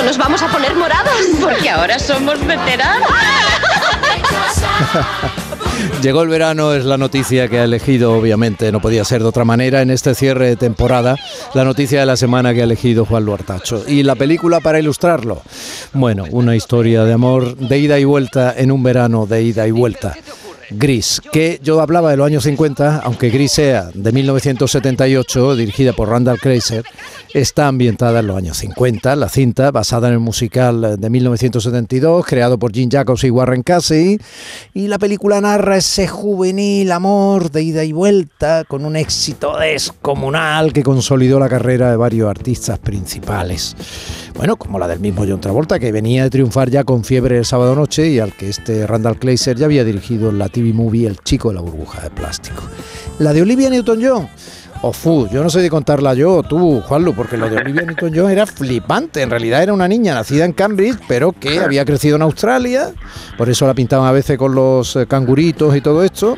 Nos vamos a poner moradas. Porque ahora somos veteranos. Llegó el verano, es la noticia que ha elegido, obviamente, no podía ser de otra manera, en este cierre de temporada, la noticia de la semana que ha elegido Juan Luartacho. Y la película para ilustrarlo. Bueno, una historia de amor de ida y vuelta en un verano de ida y vuelta. Gris, que yo hablaba de los años 50, aunque Gris sea de 1978, dirigida por Randall Kreiser, está ambientada en los años 50. La cinta, basada en el musical de 1972, creado por Jim Jacobs y Warren Casey, y la película narra ese juvenil amor de ida y vuelta con un éxito descomunal que consolidó la carrera de varios artistas principales. Bueno, como la del mismo John Travolta, que venía de triunfar ya con Fiebre el sábado noche y al que este Randall Kleiser ya había dirigido en la TV movie El chico de la burbuja de plástico. La de Olivia Newton-John. Ofu, yo no sé de contarla yo, tú, Juanlu, porque lo de Olivia Newton-John era flipante. En realidad era una niña nacida en Cambridge, pero que había crecido en Australia. Por eso la pintaban a veces con los eh, canguritos y todo esto.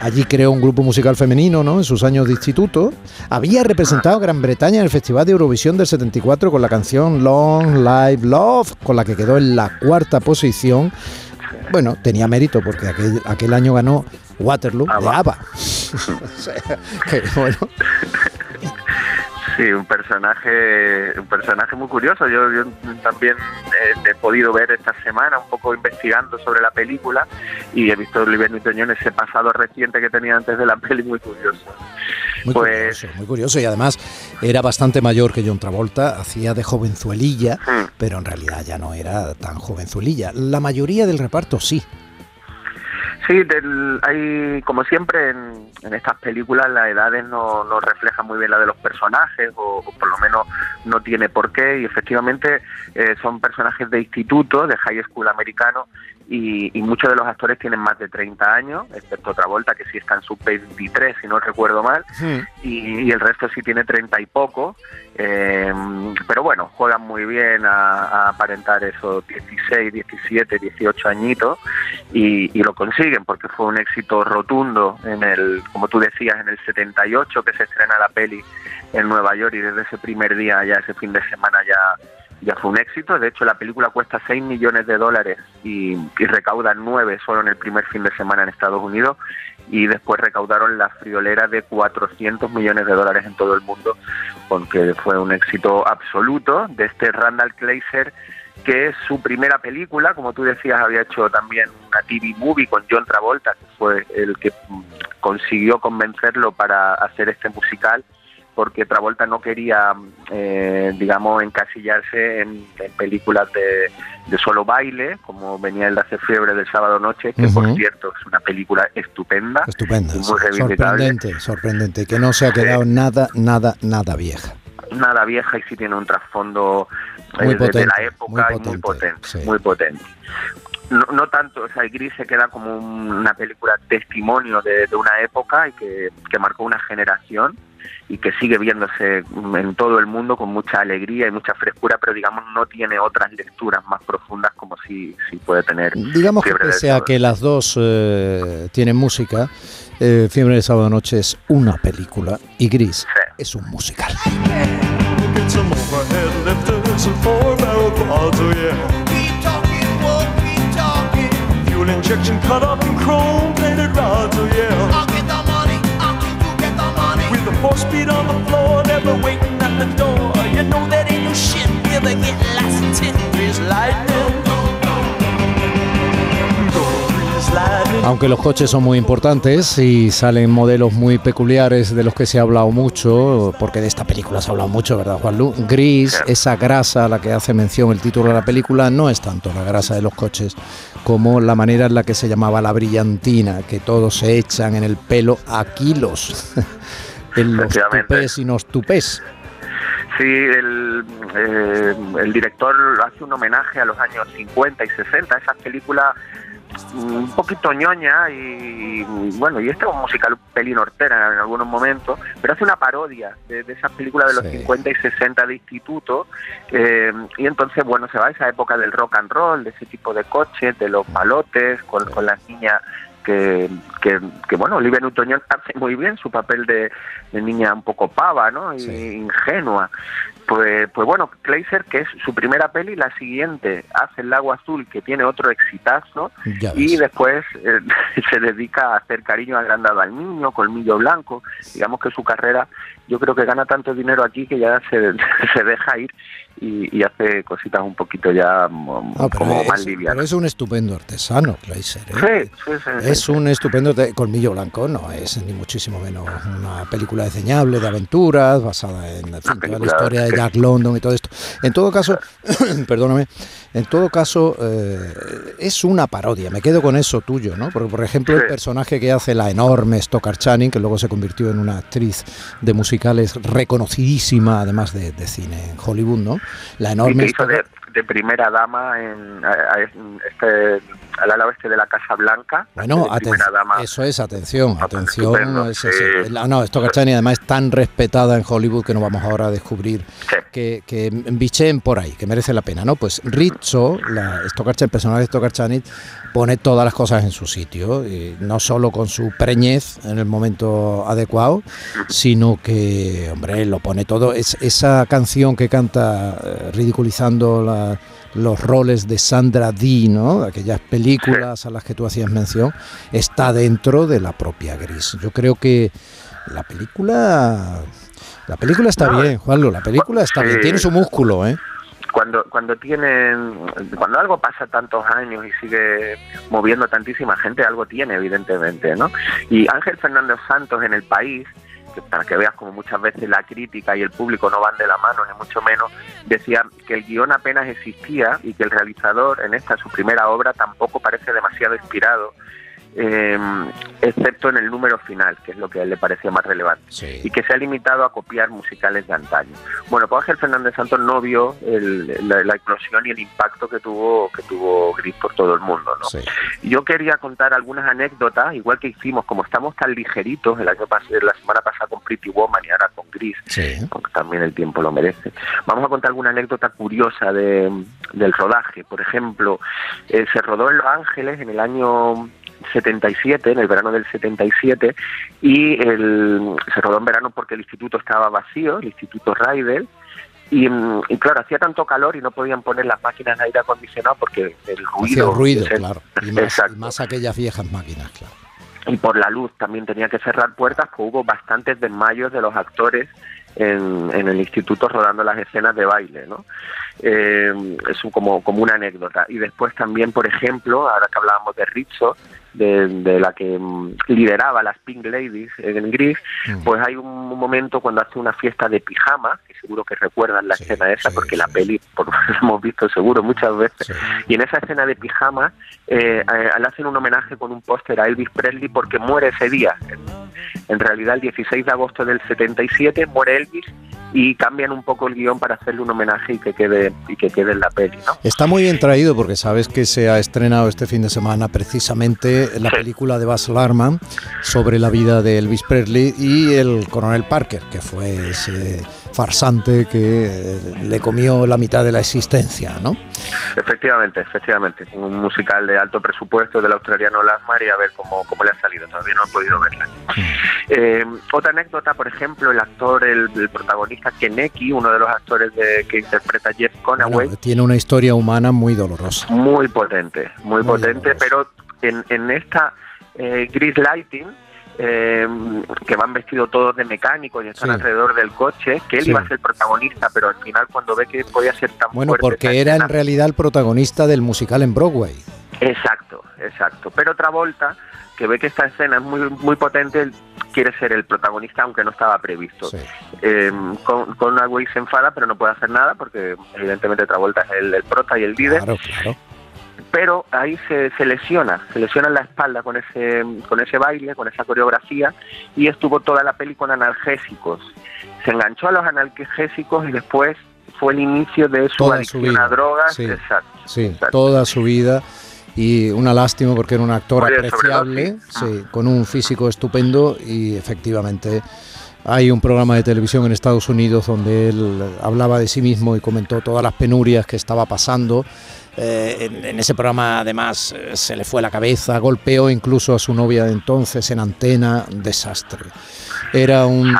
Allí creó un grupo musical femenino, ¿no? En sus años de instituto. Había representado a Gran Bretaña en el Festival de Eurovisión del 74 con la canción Long Live Love, con la que quedó en la cuarta posición. Bueno, tenía mérito porque aquel, aquel año ganó Waterloo de ABBA. bueno. Sí, un personaje, un personaje muy curioso. Yo, también he, podido ver esta semana un poco investigando sobre la película y he visto Oliver newton ese pasado reciente que tenía antes de la peli muy curioso. Muy pues, curioso, muy curioso y además era bastante mayor que John Travolta, hacía de jovenzuelilla, hmm. pero en realidad ya no era tan jovenzuelilla. La mayoría del reparto sí, Sí, hay, como siempre en, estas películas, las edades no, no reflejan muy bien la de los personajes, o, por lo menos no tiene por qué, y efectivamente eh, son personajes de instituto, de high school americano, y, muchos de los actores tienen más de 30 años, excepto Travolta, que sí está en su 23, si no recuerdo mal, y, el resto sí tiene 30 y poco, eh, pero bueno, juegan muy bien a, aparentar esos 16, 17, 18 añitos y, lo consiguen porque fue un éxito rotundo en el, como tú decías, en el 78 que se estrena la peli en Nueva York y desde ese primer día, ya ese fin de semana ya ya fue un éxito. De hecho, la película cuesta 6 millones de dólares y, recauda 9 solo en el primer fin de semana en Estados Unidos. Y después recaudaron la friolera de 400 millones de dólares en todo el mundo, porque fue un éxito absoluto de este Randall Kleiser, que es su primera película, como tú decías, había hecho también una TV movie con John Travolta, que fue el que consiguió convencerlo para hacer este musical porque Travolta no quería, eh, digamos, encasillarse en, películas de, solo baile, como venía el de hacer fiebre del sábado noche, que por cierto es una película estupenda, estupenda, muy sorprendente, sorprendente, que no se ha quedado nada, nada, nada vieja. Nada vieja y sí tiene un trasfondo eh, de la época muy muy potente, muy potente. No, tanto, o sea, el Gris se queda como una película testimonio de, una época y que, que marcó una generación y que sigue viéndose en todo el mundo con mucha alegría y mucha frescura, pero digamos no tiene otras lecturas más profundas como si, si puede tener. Digamos que pese a que las dos eh, tienen música, eh, Fiebre de Sábado Noche es una película y Gris es un musical. It's a four-barrel quads, oh yeah. We talking what we talking. Fuel injection cut off in chrome-plated rods, oh yeah. I'll get the money, I'll you get the money. With a four-speed on the floor, never waiting at the door. You know that ain't no shit, we ever get lost in this lightning. Aunque los coches son muy importantes y salen modelos muy peculiares de los que se ha hablado mucho, porque de esta película se ha hablado mucho, ¿verdad, Juan Lu? Gris, esa grasa a la que hace mención el título de la película, no es tanto la grasa de los coches como la manera en la que se llamaba la brillantina, que todos se echan en el pelo a kilos. en los tupés y los tupés. Sí, el, eh, el director hace un homenaje a los años 50 y 60, esas películas un poquito ñoña y bueno, y este es un musical pelín hortera en algunos momentos, pero hace una parodia de, esas películas de los 50 y 60 de instituto eh, y entonces bueno, se va a esa época del rock and roll, de ese tipo de coches, de los palotes, con, con las niñas que, que, bueno, Olivia Newton hace muy bien su papel de, niña un poco pava, ¿no? Y ingenua. Pues, pues bueno, Kleiser, que es su primera peli, la siguiente hace El Lago Azul, que tiene otro exitazo, y después eh, se dedica a hacer cariño agrandado al niño, Colmillo Blanco. Digamos que su carrera, yo creo que gana tanto dinero aquí que ya se, se deja ir y, hace cositas un poquito ya mm, ah, como más livianas. Pero es un estupendo artesano, Kleiser. ¿eh? Sí, sí, sí, Es un estupendo Colmillo Blanco, no es ni muchísimo menos una película diseñable de aventuras basada en la historia de Jack London y todo esto. En todo caso, perdóname, en todo caso eh, es una parodia, me quedo con eso tuyo, ¿no? Porque, por ejemplo, el personaje que hace la enorme Stoker Channing, que luego se convirtió en una actriz de musicales reconocidísima, además de, de cine en Hollywood, ¿no? La enorme... primera dama en, este al ala oeste de la Casa Blanca. Bueno, eso es, atención, atención. Es, no, esto Cachani además es tan respetada en Hollywood que no vamos ahora a descubrir que, que bichen por ahí, que merece la pena, ¿no? Pues Rizzo, la, el personaje de Stokarchani, pone todas las cosas en su sitio, y no solo con su preñez en el momento adecuado, sino que, hombre, lo pone todo. Es, esa canción que canta eh, ridiculizando la los roles de Sandra Dee, ¿no? aquellas películas a las que tú hacías mención, está dentro de la propia Gris. Yo creo que la película, la película está bien, Juanlo, la película está bien, tiene su músculo, ¿eh? Cuando, cuando tienen, cuando algo pasa tantos años y sigue moviendo tantísima gente, algo tiene, evidentemente, ¿no? Y Ángel Fernández Santos en el país, para que veas como muchas veces la crítica y el público no van de la mano, ni mucho menos, decía que el guion apenas existía y que el realizador en esta su primera obra tampoco parece demasiado inspirado eh, excepto en el número final, que es lo que a él le parecía más relevante, y que se ha limitado a copiar musicales de antaño. Bueno, pues Ángel Fernández Santos no vio la, explosión y el impacto que tuvo que tuvo Gris por todo el mundo. ¿no? Yo quería contar algunas anécdotas, igual que hicimos, como estamos tan ligeritos el año la semana pasada con Pretty Woman y ahora con Gris, porque también el tiempo lo merece. Vamos a contar alguna anécdota curiosa de, del rodaje. Por ejemplo, eh, se rodó en Los Ángeles en el año 77, en el verano del 77, y el, se rodó en verano porque el instituto estaba vacío, el instituto Raidel, y, y, claro, hacía tanto calor y no podían poner las máquinas de aire acondicionado porque el ruido... ruido, claro. Y más, más, aquellas viejas máquinas, claro. Y por la luz también tenía que cerrar puertas, pues hubo bastantes desmayos de los actores en, en el instituto rodando las escenas de baile, ¿no? Eh, es como, como una anécdota. Y después también, por ejemplo, ahora que hablábamos de Rizzo, de, la que mm, lideraba las Pink Ladies en Gris, pues hay un momento cuando hace una fiesta de pijama, que seguro que recuerdan la escena esa, porque la peli por, la hemos visto seguro muchas veces, y en esa escena de pijama eh, eh, le hacen un homenaje con un póster a Elvis Presley porque muere ese día. En realidad el 16 de agosto del 77 muere Elvis y cambian un poco el guion para hacerle un homenaje y que quede y que quede en la peli. ¿no? Está muy bien traído porque sabes que se ha estrenado este fin de semana precisamente la película de Baz Luhrmann sobre la vida de Elvis Presley y el coronel Parker, que fue ese farsante que eh, le comió la mitad de la existencia, ¿no? Efectivamente, efectivamente. Un musical de alto presupuesto del australiano Lasmar y a ver cómo, cómo le ha salido. Todavía no he podido verla. Mm. Eh, otra anécdota, por ejemplo, el actor, el, protagonista Keneki, uno de los actores de, que interpreta Jeff Conaway. tiene una historia humana muy dolorosa. Muy potente, muy, potente, pero en, en esta eh, Gris Lighting, eh, que van vestidos todos de mecánicos y están alrededor del coche, que él iba a ser protagonista, pero al final cuando ve que podía ser tan bueno, porque era en realidad el protagonista del musical en Broadway. Exacto, exacto. Pero Travolta, que ve que esta escena es muy, muy potente, quiere ser el protagonista, aunque no estaba previsto. Eh, con, con se enfada, pero no puede hacer nada, porque evidentemente Travolta es el, el prota y el líder. Claro, claro pero ahí se, se lesiona, se lesiona en la espalda con ese, con ese baile, con esa coreografía, y estuvo toda la peli con analgésicos. Se enganchó a los analgésicos y después fue el inicio de su adicción a drogas. Sí, sí toda su vida y una lástima porque era un actor apreciable, sí, con un físico estupendo y efectivamente hay un programa de televisión en Estados Unidos donde él hablaba de sí mismo y comentó todas las penurias que estaba pasando. Eh, en, ese programa además eh, se le fue la cabeza, golpeó incluso a su novia de entonces en antena, desastre. Era un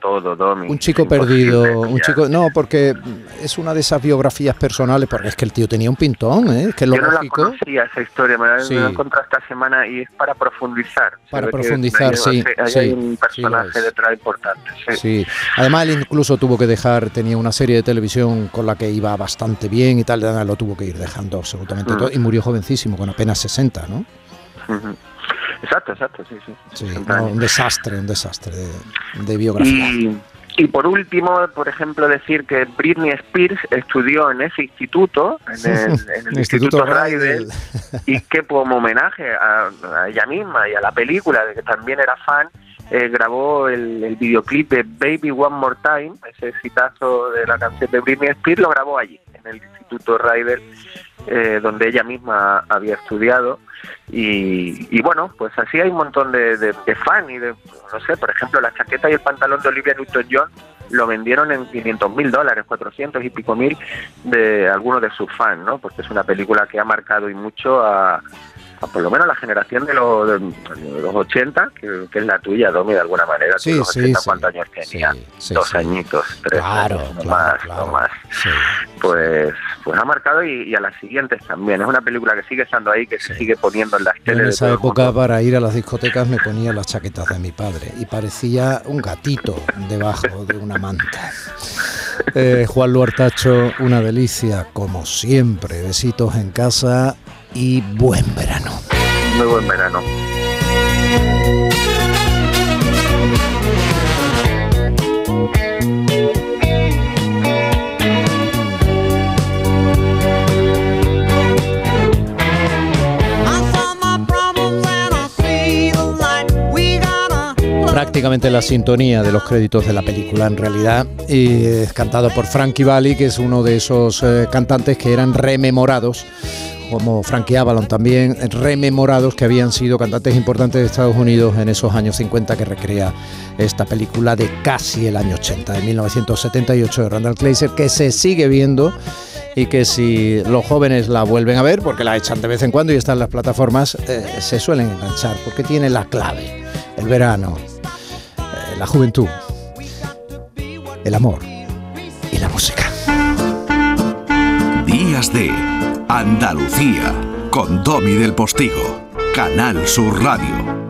todo, un chico perdido, un chico no porque es una de esas biografías personales porque es que el tío tenía un pintón, ¿eh? que es lo Yo no la conocía esa historia, me la he encontrado esta semana y es para profundizar. Para profundizar, sí, hay un personaje detrás importante. Sí. además él incluso tuvo que dejar, tenía una serie de televisión con la que iba bastante bien y tal, lo tuvo que ir dejando absolutamente mm. todo y murió jovencísimo con apenas 60, ¿no? Exacto, exacto, sí, sí. un desastre, un desastre de, biografía. Y, por último, por ejemplo, decir que Britney Spears estudió en ese instituto, en el, Instituto, Raidel, y que como homenaje a, ella misma y a la película, de que también era fan, eh, grabó el, videoclip de Baby One More Time, ese citazo de la canción de Britney Spears, lo grabó allí, en el Instituto Raidel, eh, donde ella misma había estudiado y, bueno, pues así hay un montón de, de, fan y de, no sé, por ejemplo, la chaqueta y el pantalón de Olivia Newton-John lo vendieron en 500 mil dólares, 400 y pico mil de algunos de sus fans, ¿no? Porque es una película que ha marcado y mucho a, por lo menos la generación de los, de los 80, que, es la tuya, Domi, de alguna manera. Sí, sí, ¿Cuántos años tenía? Dos añitos, tres claro, no más, no más. Pues, pues ha marcado y, a las siguientes también. Es una película que sigue estando ahí, que se sigue poniendo en las teles. En esa época, para ir a las discotecas, me ponía las chaquetas de mi padre y parecía un gatito debajo de una manta. Eh, Juan Luartacho, una delicia, como siempre. Besitos en casa y buen verano. Muy buen verano. Prácticamente la sintonía de los créditos de la película en realidad y es cantado por Frankie Valli que es uno de esos eh, cantantes que eran rememorados como Frankie Avalon también, rememorados que habían sido cantantes importantes de Estados Unidos en esos años 50 que recrea esta película de casi el año 80, de 1978 de Randall Kleiser, que se sigue viendo y que si los jóvenes la vuelven a ver, porque la echan de vez en cuando y están en las plataformas, eh, se suelen enganchar, porque tiene la clave, el verano, la juventud, el amor y la música. Días de Andalucía, con Domi del Postigo, Canal Sur Radio.